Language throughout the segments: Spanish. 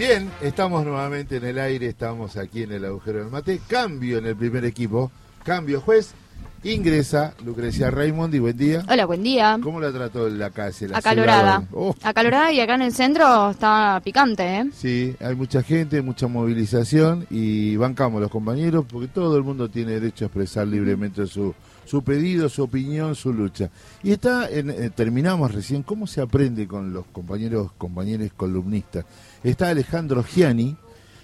Bien, estamos nuevamente en el aire, estamos aquí en el agujero del mate. Cambio en el primer equipo, cambio juez. Ingresa Lucrecia Raymond y buen día. Hola, buen día. ¿Cómo la trató la calle? La Acalorada. Oh, Acalorada y acá en el centro está picante, ¿eh? sí, hay mucha gente, mucha movilización y bancamos los compañeros porque todo el mundo tiene derecho a expresar libremente su, su pedido, su opinión, su lucha. Y está, en, eh, terminamos recién, ¿cómo se aprende con los compañeros, compañeros columnistas? Está Alejandro Giani,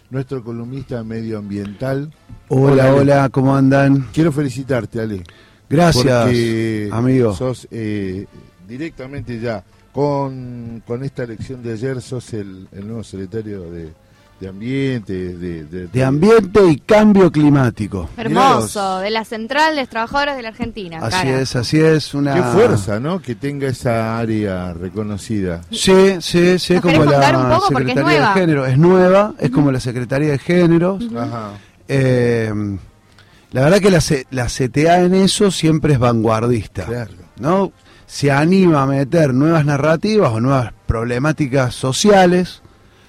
nuestro columnista medioambiental. Hola, hola, ¿cómo andan? Quiero felicitarte, Ale. Gracias, porque amigo. Sos eh, directamente ya, con, con esta elección de ayer, sos el, el nuevo secretario de, de Ambiente, de, de, De ambiente y cambio climático. Hermoso, de la Central de los Trabajadores de la Argentina. Así cara. es, así es. Una... Qué fuerza, ¿no? Que tenga esa área reconocida. Sí, sí, sí, ¿Nos como la un poco? Porque es Secretaría nueva. de Género. Es nueva, es como la Secretaría de Géneros. Ajá. Eh, la verdad que la, C- la CTA en eso siempre es vanguardista. Claro. ¿no? Se anima a meter nuevas narrativas o nuevas problemáticas sociales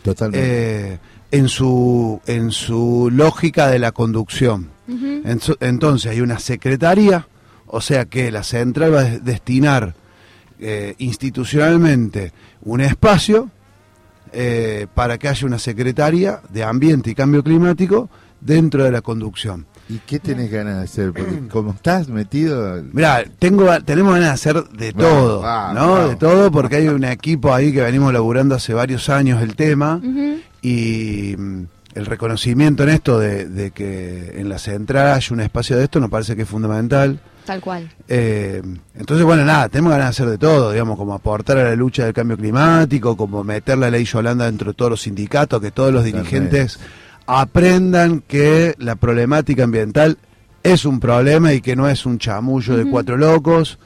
Totalmente. eh, en, su, en su lógica de la conducción. Ujú. Enso- Entonces hay una secretaría, o sea que la central va a des- destinar eh, institucionalmente un espacio eh, para que haya una secretaría de Ambiente y Cambio Climático dentro de la conducción. ¿Y qué tenés ganas de hacer? Porque como estás metido... Mirá, tengo, tenemos ganas de hacer de todo, ¿no? De todo, porque hay un equipo ahí que venimos laburando hace varios años el tema. Y mm, el reconocimiento en esto de, de que en la central haya un espacio de esto nos parece que es fundamental. Tal cual. Eh, entonces, bueno, nada, tenemos ganas de hacer de todo, digamos, como aportar a la lucha del cambio climático, como meter la ley Yolanda dentro de todos los sindicatos, que todos los dirigentes aprendan que la problemática ambiental es un problema y que no es un chamullo de cuatro locos.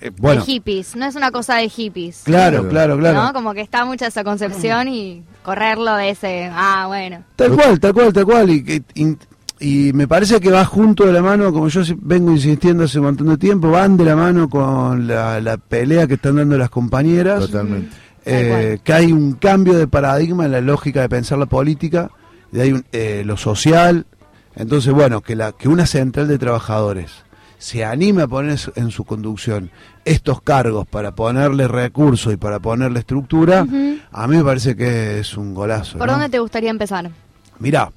Eh, bueno, De hippies, no es una cosa de hippies. claro, claro, claro. ¿no? Como que está mucha esa concepción y correrlo de ese, ah, bueno. Tal cual, tal cual, tal cual. Y, que- in- y me parece que va junto de la mano, como yo si- vengo insistiendo hace un montón de tiempo, van de la mano con la, la pelea que están dando las compañeras. Totalmente. Tal eh, que hay un cambio de paradigma en la lógica de pensar la política, de hay un- eh, lo social. Entonces, bueno, que, la, que una central de trabajadores se anime a poner en su conducción estos cargos para ponerle recursos y para ponerle estructura, a mí me parece que es un golazo. ¿Por ¿no? dónde te gustaría empezar? Mirá,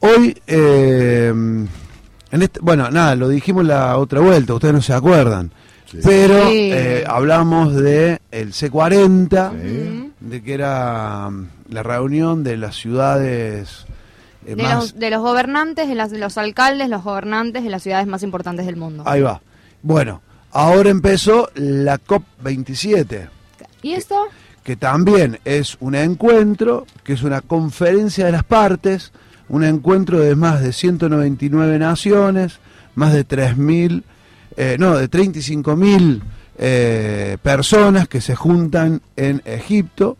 hoy, eh, en este, bueno, nada, lo dijimos la otra vuelta, ustedes no se acuerdan, Sí. pero Sí. eh, hablamos de el C40, Sí. de que era mm, la reunión de las ciudades De más... los, de los gobernantes, de, las- de los alcaldes, los gobernantes de las ciudades más importantes del mundo. Ahí va. Bueno, ahora empezó la COP27. ¿Y esto? que también es un encuentro, que es una conferencia de las partes, un encuentro de más de 199 naciones, más de 3.000, eh, no, de 35.000 eh, personas que se juntan en Egipto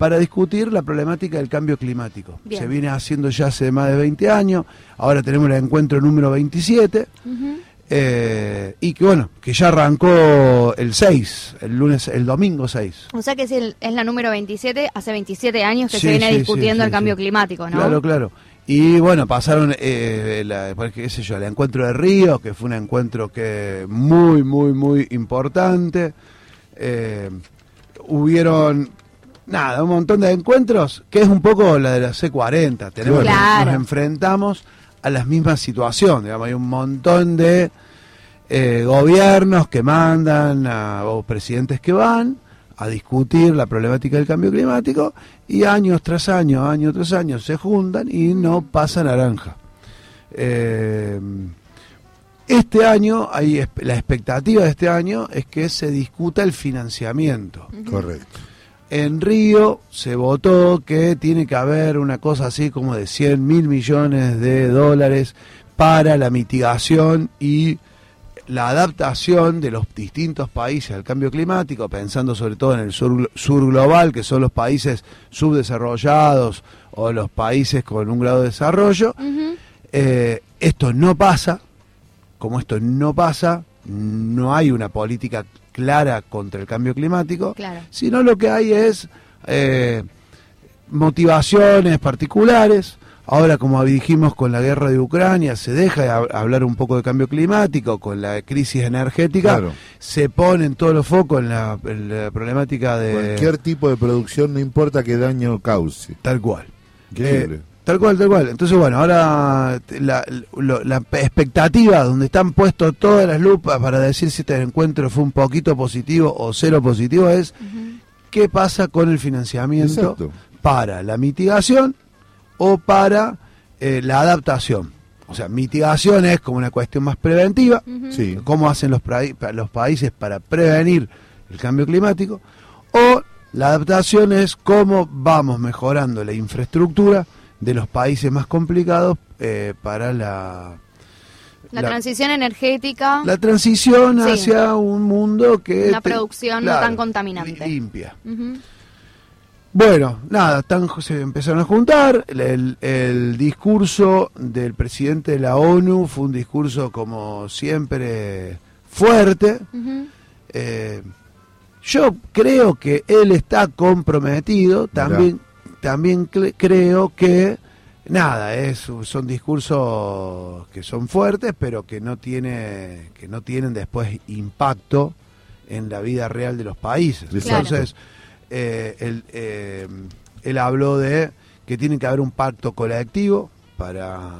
para discutir la problemática del cambio climático. Bien. Se viene haciendo ya hace más de 20 años, ahora tenemos el encuentro número 27. Ujú. eh, y que bueno, que ya arrancó el 6, el lunes, el domingo 6. O sea que es, el- es la número 27, hace 27 años que Sí, se viene sí, discutiendo sí, el cambio climático, ¿no? Claro, claro. Y bueno, pasaron, eh, la, pues, qué sé yo, el encuentro de Río, que fue un encuentro que muy, muy, muy importante. Eh, hubieron, nada, un montón de encuentros, que es un poco la de la C40. Tenemos, Claro. Nos enfrentamos a las mismas situaciones, digamos, hay un montón de eh, gobiernos que mandan, a, o presidentes que van a discutir la problemática del cambio climático y años tras año, año tras año se juntan y no pasa naranja. Eh, este año, hay, la expectativa de este año es que se discuta el financiamiento. Correcto. En Río se votó que tiene que haber una cosa así como de 100 mil millones de dólares para la mitigación y la adaptación de los distintos países al cambio climático, pensando sobre todo en el sur, sur global, que son los países subdesarrollados o los países con un grado de desarrollo. Eh, esto no pasa, como esto no pasa, no hay una política clara contra el cambio climático, Claro. sino lo que hay es, eh, motivaciones particulares. Ahora, como dijimos con la guerra de Ucrania, se deja de hab- hablar un poco de cambio climático, con la crisis energética, Claro. se ponen todos los focos en la, en la problemática de... Cualquier tipo de producción, no importa qué daño cause. Tal cual. Increíble. Eh, tal cual, tal cual. Entonces, bueno, ahora la, lo- la expectativa donde están puestos todas las lupas para decir si este encuentro fue un poquito positivo o cero positivo es qué pasa con el financiamiento Exacto. para la mitigación o para eh, la adaptación. O sea, mitigación es como una cuestión más preventiva, Sí. cómo hacen los países para prevenir el cambio climático, o la adaptación es cómo vamos mejorando la infraestructura de los países más complicados eh, para la, La, transición energética. la transición Sí. hacia un mundo que... Una te- producción no tan contaminante. li- Limpia. Bueno, nada, están, se empezaron a juntar. El, el- el discurso del presidente de la ONU fue un discurso, como siempre, fuerte. Eh, yo creo que él está comprometido. También, también cre- creo que, nada, es, son discursos que son fuertes, pero que no, tiene, que no tienen después impacto en la vida real de los países. Claro. Entonces, eh, él, eh, él habló de que tiene que haber un pacto colectivo para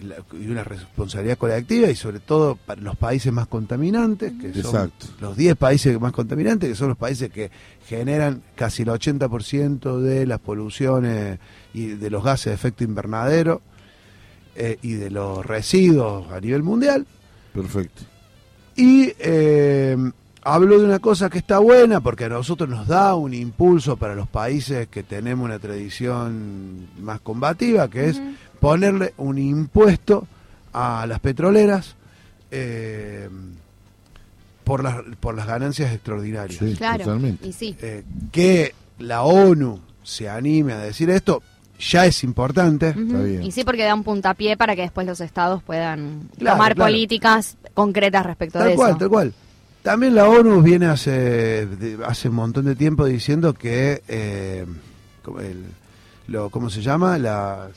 y una responsabilidad colectiva y sobre todo para los países más contaminantes, que son Exacto. los 10 países más contaminantes, que son los países que generan casi el 80% de las poluciones y de los gases de efecto invernadero eh, y de los residuos a nivel mundial. Perfecto. Y eh, hablo de una cosa que está buena porque a nosotros nos da un impulso para los países que tenemos una tradición más combativa, que es ponerle un impuesto a las petroleras eh, por, las, por las ganancias extraordinarias. Sí, Claro. totalmente. Y sí. Eh, que la ONU se anime a decir esto ya es importante. Ujú. Está bien. Y sí, porque da un puntapié para que después los estados puedan Claro, tomar claro. políticas concretas respecto de Tal eso. cual, tal cual. También la ONU viene hace, de- hace un montón de tiempo diciendo que, eh, como el- lo, ¿cómo se llama? Las,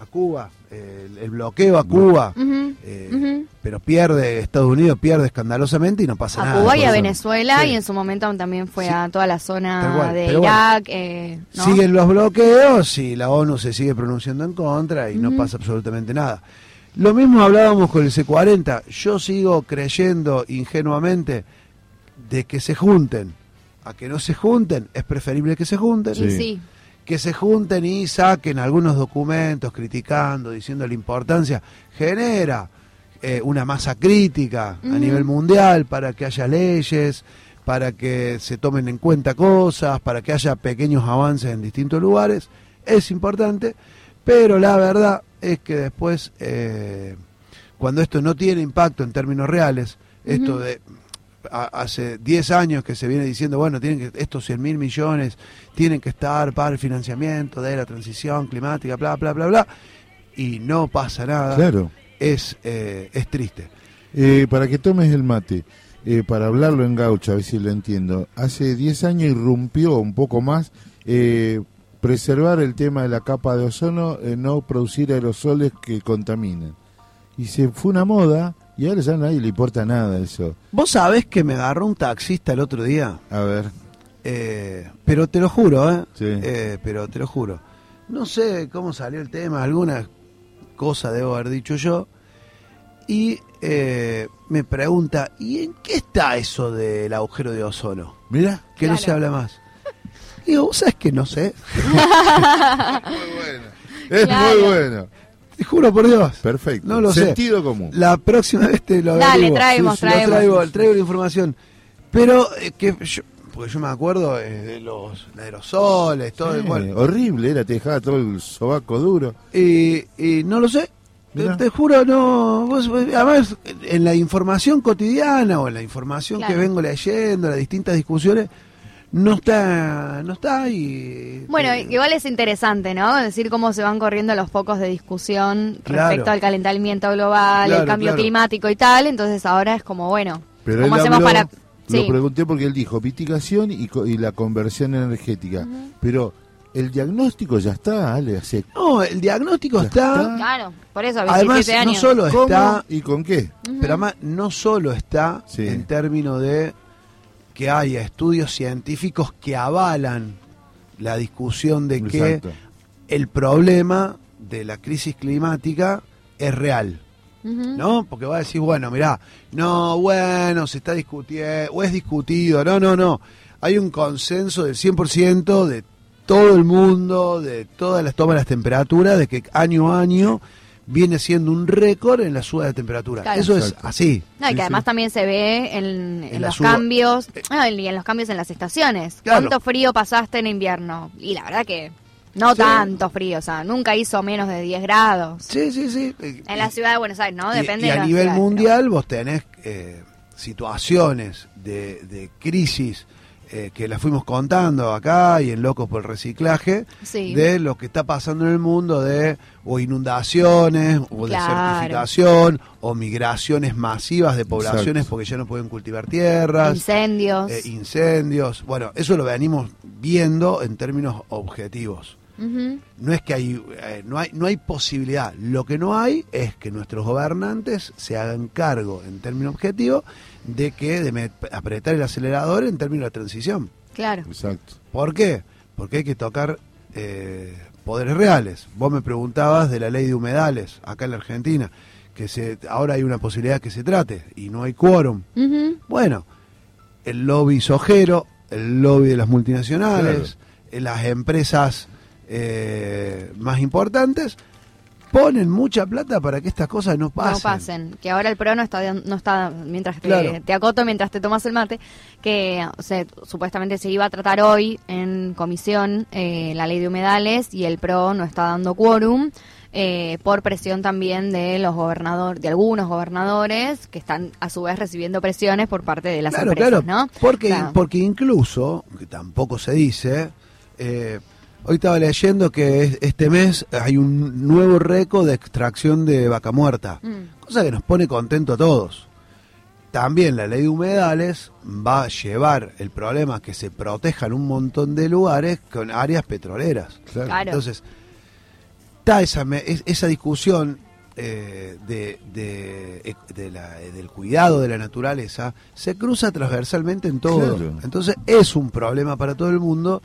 a Cuba, el, el bloqueo a Cuba, eh, pero pierde, Estados Unidos pierde escandalosamente y no pasa A nada. Cuba y a. Venezuela Sí. y en su momento también fue Sí. a toda la zona cual, de bueno. Irak. eh, ¿no? Siguen los bloqueos y la ONU se sigue pronunciando en contra y no pasa absolutamente nada. Lo mismo hablábamos con el C40. Yo sigo creyendo ingenuamente de que se junten. A que no se junten, es preferible que se junten. Y Sí. Que se junten y saquen algunos documentos criticando, diciendo la importancia. Genera eh, una masa crítica a nivel mundial para que haya leyes, para que se tomen en cuenta cosas, para que haya pequeños avances en distintos lugares. Es importante, pero la verdad es que después, eh, cuando esto no tiene impacto en términos reales, esto de hace 10 años que se viene diciendo, bueno, tienen que, estos 100 mil millones tienen que estar para el financiamiento de la transición climática, bla, bla, bla, bla, y no pasa nada, Claro. es, eh, es triste. Eh, para que tomes el mate, eh, para hablarlo en gaucho, a ver si lo entiendo. Hace 10 años irrumpió un poco más preservar el tema de la capa de ozono, no producir aerosoles que contaminan. Y se fue una moda y ahora ya a nadie le importa nada eso. Vos sabés que me agarró un taxista el otro día, A ver, eh, pero te lo juro, ¿eh? Sí. Eh, pero te lo juro. No sé cómo salió el tema, alguna cosa debo haber dicho yo. Y eh, me pregunta, ¿y en qué está eso del agujero de ozono? mira. Que no se habla más. Digo, ¿vos sabés que no sé? Muy bueno. Es Claro. muy bueno. Te juro por Dios. Perfecto. No lo sé. Sentido común. La próxima vez te lo Dale, averiguo. traemos, Lo traemos. traigo, traigo la información. Pero eh, que yo, porque yo me acuerdo eh, de los aerosoles, todo Sí, el bueno, horrible, era, te dejaba todo el sobaco duro. y, y no lo sé. Te, juro, no. Vos, además, en la información cotidiana o en la información que vengo leyendo, las distintas discusiones, no está, no está y. Bueno, eh, igual es interesante, ¿no? Decir cómo se van corriendo los focos de discusión Claro. respecto al calentamiento global, Claro, el cambio claro. climático y tal. Entonces ahora es como, bueno, Pero ¿cómo hacemos habló- para...? Lo Sí. pregunté porque él dijo mitigación y, co- y la conversión energética. Pero el diagnóstico ya está, Ale, hace No, el diagnóstico está, está. Claro, por eso, 27 además no solo cómo está, y con qué. Pero además no solo está Sí. en términos de que haya estudios científicos que avalan la discusión de que Exacto. el problema de la crisis climática es real. ¿no? Porque va a decir, bueno, mirá, no, bueno, se está discutiendo, o es discutido, no, no, no. Hay un consenso del 100% de todo el mundo, de todas las tomas de las temperaturas, de que año a año viene siendo un récord en la suba de temperatura. Claro. Eso Exacto. es así. No, y Sí, que además sí. también se ve en, en En la los suba- cambios, y en los cambios en las estaciones. Claro. ¿Cuánto frío pasaste en invierno? Y la verdad que no Sí. tanto frío, o sea, nunca hizo menos de 10 grados. Sí, sí, sí. En la ciudad de Buenos Aires, ¿no? Y- Depende y, de a la nivel ciudad, pero- mundial vos tenés eh, situaciones de, de crisis eh, que las fuimos contando acá y en Locos por el Reciclaje, Sí. de lo que está pasando en el mundo de o inundaciones o Claro. desertificación o migraciones masivas de poblaciones Exacto. porque ya no pueden cultivar tierras, Incendios. eh, incendios. Bueno, eso lo venimos viendo en términos objetivos. No es que hay, eh, no hay, no hay posibilidad. Lo que no hay es que nuestros gobernantes se hagan cargo en términos objetivos de que de apretar el acelerador en términos de transición. Claro. Exacto. ¿Por qué? Porque hay que tocar eh, poderes reales. Vos me preguntabas de la ley de humedales acá en la Argentina, que se, ahora hay una posibilidad que se trate y no hay quórum. Bueno, el lobby sojero, el lobby de las multinacionales, eh, las empresas eh, más importantes, ponen mucha plata para que estas cosas no pasen. No pasen. Que ahora el PRO no está, no está mientras te, te acoto, mientras te tomas el mate, que o sea, supuestamente se iba a tratar hoy en comisión eh, la ley de humedales y el PRO no está dando quórum. eh, por presión también de los gobernadores, de algunos gobernadores que están a su vez recibiendo presiones por parte de las Claro, empresas, claro, ¿no? porque, Claro. porque incluso, que tampoco se dice, eh, hoy estaba leyendo que es- este mes hay un nuevo récord de extracción de vaca muerta, Mm. cosa que nos pone contento a todos. También la ley de humedales va a llevar el problema a que se protejan un montón de lugares con áreas petroleras. Claro. Claro. Entonces, está esa, esa discusión eh, de, de- de la- del cuidado de la naturaleza, se cruza transversalmente en todo. Claro. Entonces, es un problema para todo el mundo.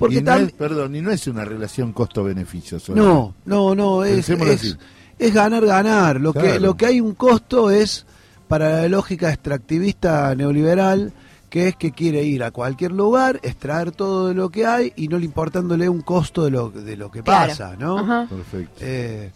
Porque y no tam- es, perdón, y no es una relación costo-beneficio. no, no, no, es, es, ganar, ganar. Lo, que, lo que hay un costo es para la lógica extractivista neoliberal, que es que quiere ir a cualquier lugar, extraer todo de lo que hay y no le importándole un costo de lo, de lo que Claro. pasa, ¿no? Ajá. Perfecto. Eh,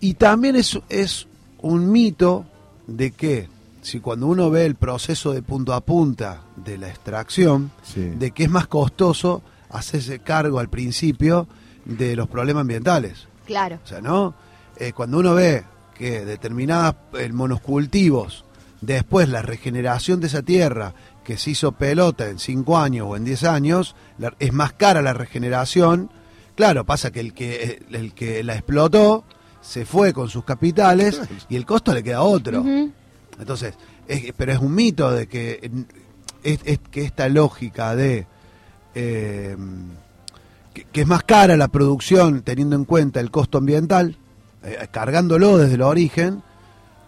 y también es, es un mito de que si cuando uno ve el proceso de punto a punta de la extracción, Sí. de que es más costoso hacerse cargo al principio de los problemas ambientales. Claro. O sea, ¿no? Eh, cuando uno ve que determinadas eh, monocultivos, después la regeneración de esa tierra que se hizo pelota en 5 años o en 10 años, la- es más cara la regeneración. Claro, pasa que el que, el que la explotó se fue con sus capitales y el costo le queda a otro. Entonces, es- pero es un mito de que, que esta lógica de eh, que, es más cara la producción teniendo en cuenta el costo ambiental, eh, cargándolo desde el origen,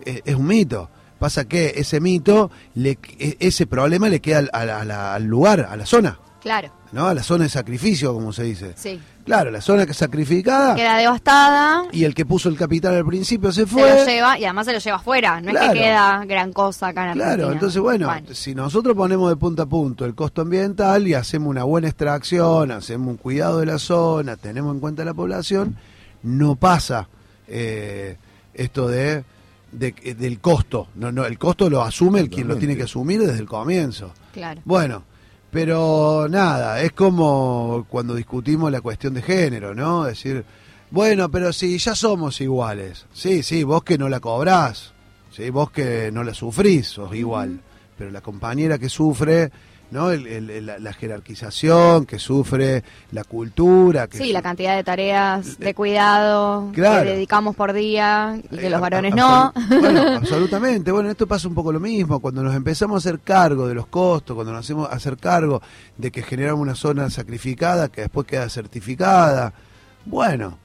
eh, es un mito. Pasa que ese mito, le, e- ese problema le queda al lugar, a la zona, Claro. ¿no? A la zona de sacrificio, como se dice. Sí. Claro, la zona que sacrificada Queda devastada. y el que puso el capital al principio se se fue. lo lleva y además se lo lleva afuera. No es que queda gran cosa acá en Argentina. Claro, entonces bueno, si nosotros ponemos de punta a punto el costo ambiental y hacemos una buena extracción, hacemos un cuidado de la zona, tenemos en cuenta la población, no pasa eh, esto de, de- del costo. No, no, el costo lo asume el quien lo tiene que asumir desde el comienzo. Claro. Bueno, pero nada, es como cuando discutimos la cuestión de género, ¿no? Decir, bueno, pero si ya somos iguales. Sí, sí, vos que no la cobrás, ¿sí? vos que no la sufrís, sos igual. pero la compañera que sufre ¿no? El- el- el- la, la jerarquización, que sufre la cultura. Que Sí, su- la cantidad de tareas de cuidado Claro. que dedicamos por día y que Eh, los varones no. Bueno, absolutamente. Bueno, esto pasa un poco lo mismo. Cuando nos empezamos a hacer cargo de los costos, cuando nos hacemos a hacer cargo de que generamos una zona sacrificada que después queda certificada. Bueno,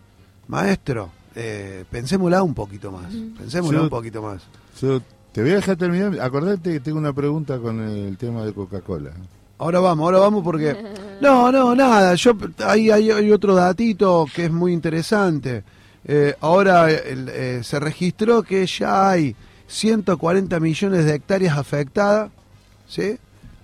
maestro, eh, pensémosla un poquito más. Pensémosla Yo- un poquito más. Yo te voy a dejar terminar. Acordate que tengo una pregunta con el tema de Coca-Cola. Ahora vamos, ahora vamos porque... No, no, nada. Yo Ahí hay, hay otro datito que es muy interesante. Eh, ahora el, eh, se registró que ya hay 140 millones de hectáreas afectadas, ¿sí?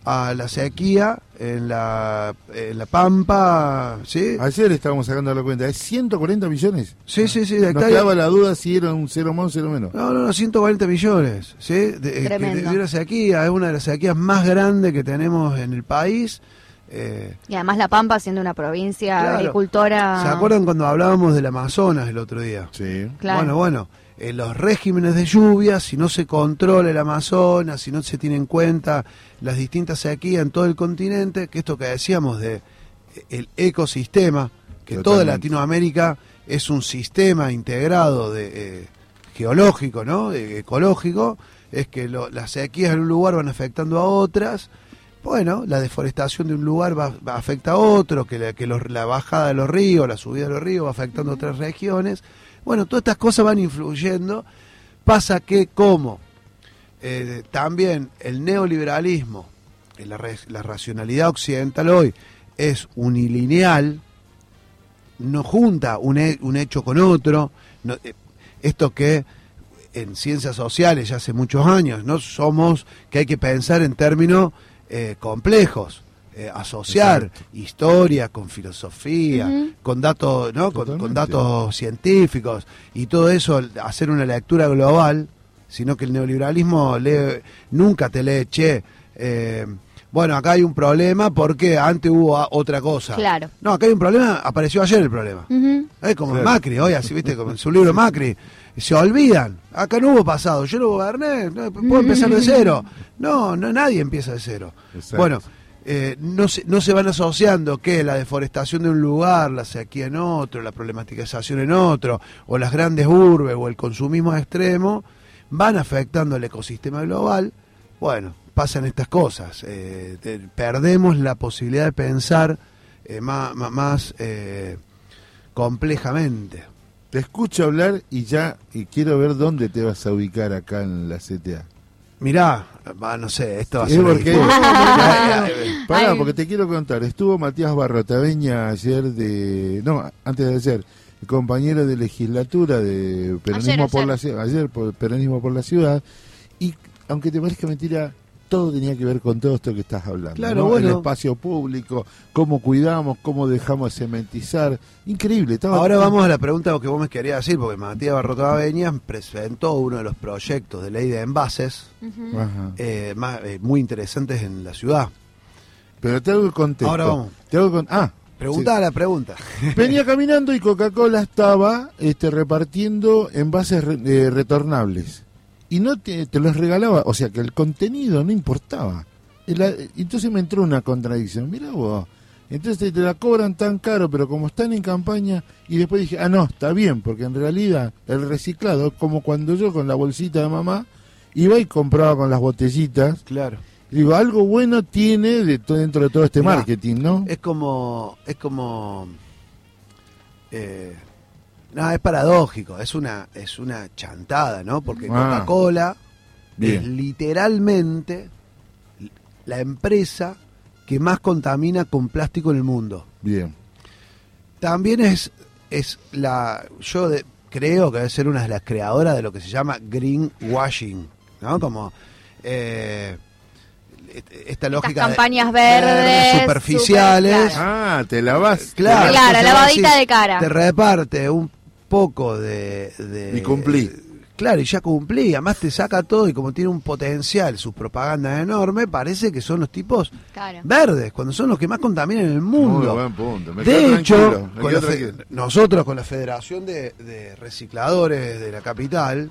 A la sequía en la, en la Pampa, ¿sí? Ayer estábamos sacando la cuenta. ¿Es 140 millones? Sí, sí, sí, de Nos quedaba la duda si era un cero más o cero menos. No, no, no, 140 millones, ¿sí? De, eh, que Tremendo. de una sequía, es una de las sequías más grandes que tenemos en el país. Eh, Y además La Pampa siendo una provincia Claro. agricultora. ¿Se acuerdan cuando hablábamos del Amazonas el otro día? Sí. Claro. Bueno, bueno, en los regímenes de lluvia, si no se controla el Amazonas, si no se tiene en cuenta las distintas sequías en todo el continente, que esto que decíamos de eh, el ecosistema, que toda. Latinoamérica es un sistema integrado de eh, geológico, ¿no? De- ecológico, es que lo- las sequías en un lugar van afectando a otras. Bueno, la deforestación de un lugar va, va- afecta a otro, que, la, que los- la bajada de los ríos, la subida de los ríos va afectando a otras regiones. Bueno, todas estas cosas van influyendo. Pasa que como eh, también el neoliberalismo, eh, la, racionalidad occidental hoy es unilineal, no junta un, he- un hecho con otro. eh, esto que en ciencias sociales ya hace muchos años, no somos que hay que pensar en términos complejos, eh, asociar Exacto. historia con filosofía, con datos, ¿no? Con, datos científicos y todo eso, hacer una lectura global, sino que el neoliberalismo lee- nunca te lee, che, eh, bueno, acá hay un problema porque antes hubo a- otra cosa. Claro. No, acá hay un problema, apareció ayer el problema. Es como Claro. Macri, hoy así, viste, como en su libro Macri. Se olvidan. Acá no hubo pasado. Yo lo goberné. no, puedo empezar de cero. No, no, nadie empieza de cero. Exacto. Bueno, eh, no, se, no se van asociando que la deforestación de un lugar, la sequía en otro, la problematización en otro, o las grandes urbes, o el consumismo extremo, van afectando el ecosistema global. Bueno, pasan estas cosas. eh, perdemos la posibilidad de pensar eh, más, más, más, eh, complejamente. Te escucho hablar y ya y quiero ver dónde te vas a ubicar acá en la CTA. Mirá, va, no sé, esto va a ser porque- Pará, porque te quiero contar. Estuvo Matías Barrotaveña ayer de. No, antes de ayer. el compañero de legislatura de Peronismo Ayer, por ayer. la Ciudad. Ayer, por Peronismo por la Ciudad. Y aunque te parezca mentira, todo tenía que ver con todo esto que estás hablando. Claro, ¿no? bueno. El espacio público, cómo cuidamos, cómo dejamos cementizar. Increíble. Estaba Ahora vamos a la pregunta que vos me querías decir, porque Matías Barrotaveñas presentó uno de los proyectos de ley de envases eh, más, eh, muy interesantes en la ciudad. Pero te hago el contexto. Ahora vamos. Te hago con... Ah, Pregunta la pregunta. Venía caminando y Coca-Cola estaba este, repartiendo envases re- eh, retornables. Y no te, te los regalaba, o sea que el contenido no importaba. El- entonces me entró una contradicción. Mira vos, entonces te la cobran tan caro, pero como están en campaña, y después dije, ah, no, está bien, porque en realidad el reciclado, como cuando yo con la bolsita de mamá iba y compraba con las botellitas, Claro. digo, algo bueno tiene de dentro de todo este Mirá, marketing, ¿no? Es como. Es como. eh, no, es paradójico, es una, es una chantada, ¿no? Porque Ah. Coca-Cola es literalmente la empresa que más contamina con plástico en el mundo. Bien. También es, es la. Yo de- creo que debe ser una de las creadoras de lo que se llama greenwashing, ¿no? Como. eh, esta lógica de- campañas verdes, superficiales super- Ah, te la vas. Claro, Claro, lavadita de cara. Te reparte un poco de, de- Y cumplí. Claro, y ya cumplí. Además te saca todo y como tiene un potencial, sus propagandas enormes, parece que son los tipos Claro. verdes, cuando son los que más contaminan en el Muy mundo. buen punto. Me De hecho, me con fe- nosotros con la Federación de, de Recicladores de la capital,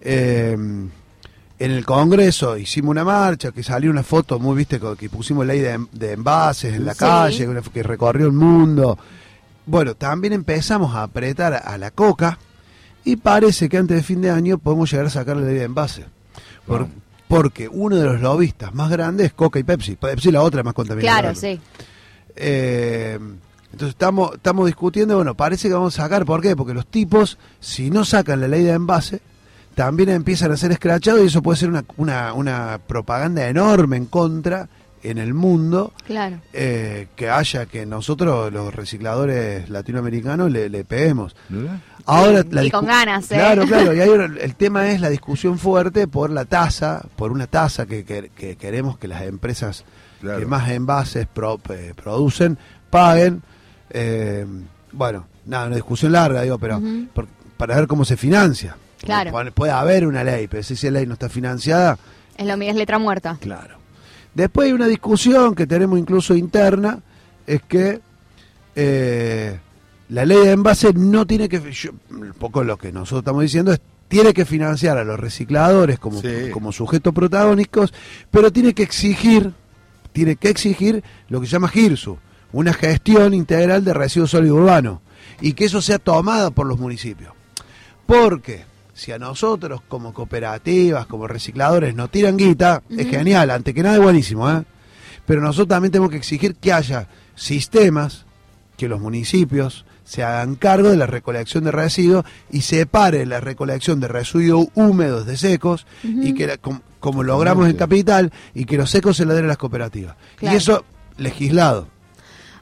eh, en el Congreso hicimos una marcha, que salió una foto muy, viste, que pusimos ley de, de envases en la Sí. calle, que recorrió el mundo. Bueno, también empezamos a apretar a la coca y parece que antes de fin de año podemos llegar a sacar la ley de. Por- Vamos. porque uno de los lobistas más grandes es Coca y Pepsi. Pepsi la otra más contaminadora. Claro, sí. Eh, entonces estamos, estamos discutiendo, bueno, parece que vamos a sacar, ¿por qué? Porque los tipos, si no sacan la ley de envase, también empiezan a ser escrachados y eso puede ser una, una, una propaganda enorme en contra en el mundo Claro. eh, que haya que nosotros los recicladores latinoamericanos le, le peguemos. ¿Verdad? Ahora Y la con discu- ganas, ¿eh? Claro, claro. Y ahora el tema es la discusión fuerte por la tasa, por una tasa que, que- que queremos que las empresas Claro. que más envases pro- eh, producen paguen. Eh, bueno, nada, una discusión larga, digo, pero por- para ver cómo se financia. Claro. Puede, puede haber una ley, pero si esa ley no está financiada, Es lo mío, es letra muerta. Claro. Después hay una discusión que tenemos incluso interna, es que eh, la ley de envase no tiene que, yo- un poco lo que nosotros estamos diciendo es, tiene que financiar a los recicladores como, Sí. como sujetos protagónicos, pero tiene que exigir, tiene que exigir lo que se llama GIRSU, una gestión integral de residuos sólidos urbanos, y que eso sea tomado por los municipios. Porque si a nosotros como cooperativas, como recicladores nos tiran guita, es genial, ante que nada es buenísimo, ¿eh? Pero nosotros también tenemos que exigir que haya sistemas, que los municipios se hagan cargo de la recolección de residuos y separe la recolección de residuos húmedos de secos y que la- com- como logramos en Capital y que los secos se la den a las cooperativas. Claro. Y eso legislado.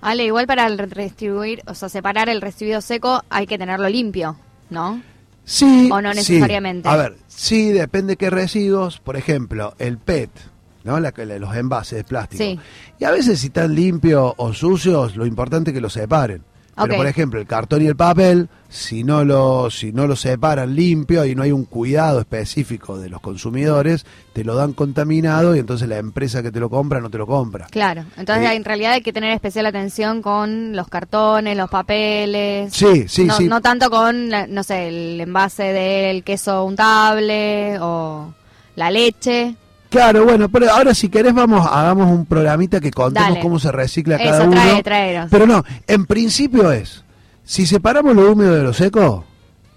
Ale, igual para el redistribuir, o sea, separar el residuo seco hay que tenerlo limpio, ¿no? Sí. ¿O no sí. necesariamente? A ver, sí, depende qué residuos. Por ejemplo, el PET, ¿no? La, los envases de plástico. Sí. Y a veces, si están limpios o sucios, lo importante es que los separen. Pero, por ejemplo, el cartón y el papel, si no lo, si no lo separan limpio y no hay un cuidado específico de los consumidores, te lo dan contaminado y entonces la empresa que te lo compra no te lo compra. Claro. Entonces, Eh, en realidad hay que tener especial atención con los cartones, los papeles. Sí, sí, no, sí. no tanto con, no sé, el envase del queso untable o la leche. Claro, bueno, pero ahora si querés vamos, hagamos un programita que contemos Dale. cómo se recicla Eso, cada uno. trae, traeros. Pero no, en principio es, si separamos lo húmedo de lo seco,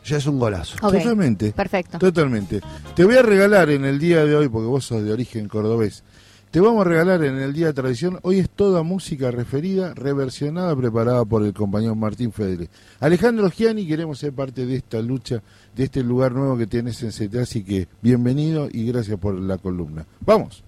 ya es un golazo. Totalmente. Perfecto. Totalmente. Te voy a regalar en el día de hoy, porque vos sos de origen cordobés, te vamos a regalar en el día de tradición, hoy es toda música referida, reversionada, preparada por el compañero Martín Fedele. Alejandro Giani, queremos ser parte de esta lucha, de este lugar nuevo que tienes en CTA, así que bienvenido y gracias por la columna. Vamos.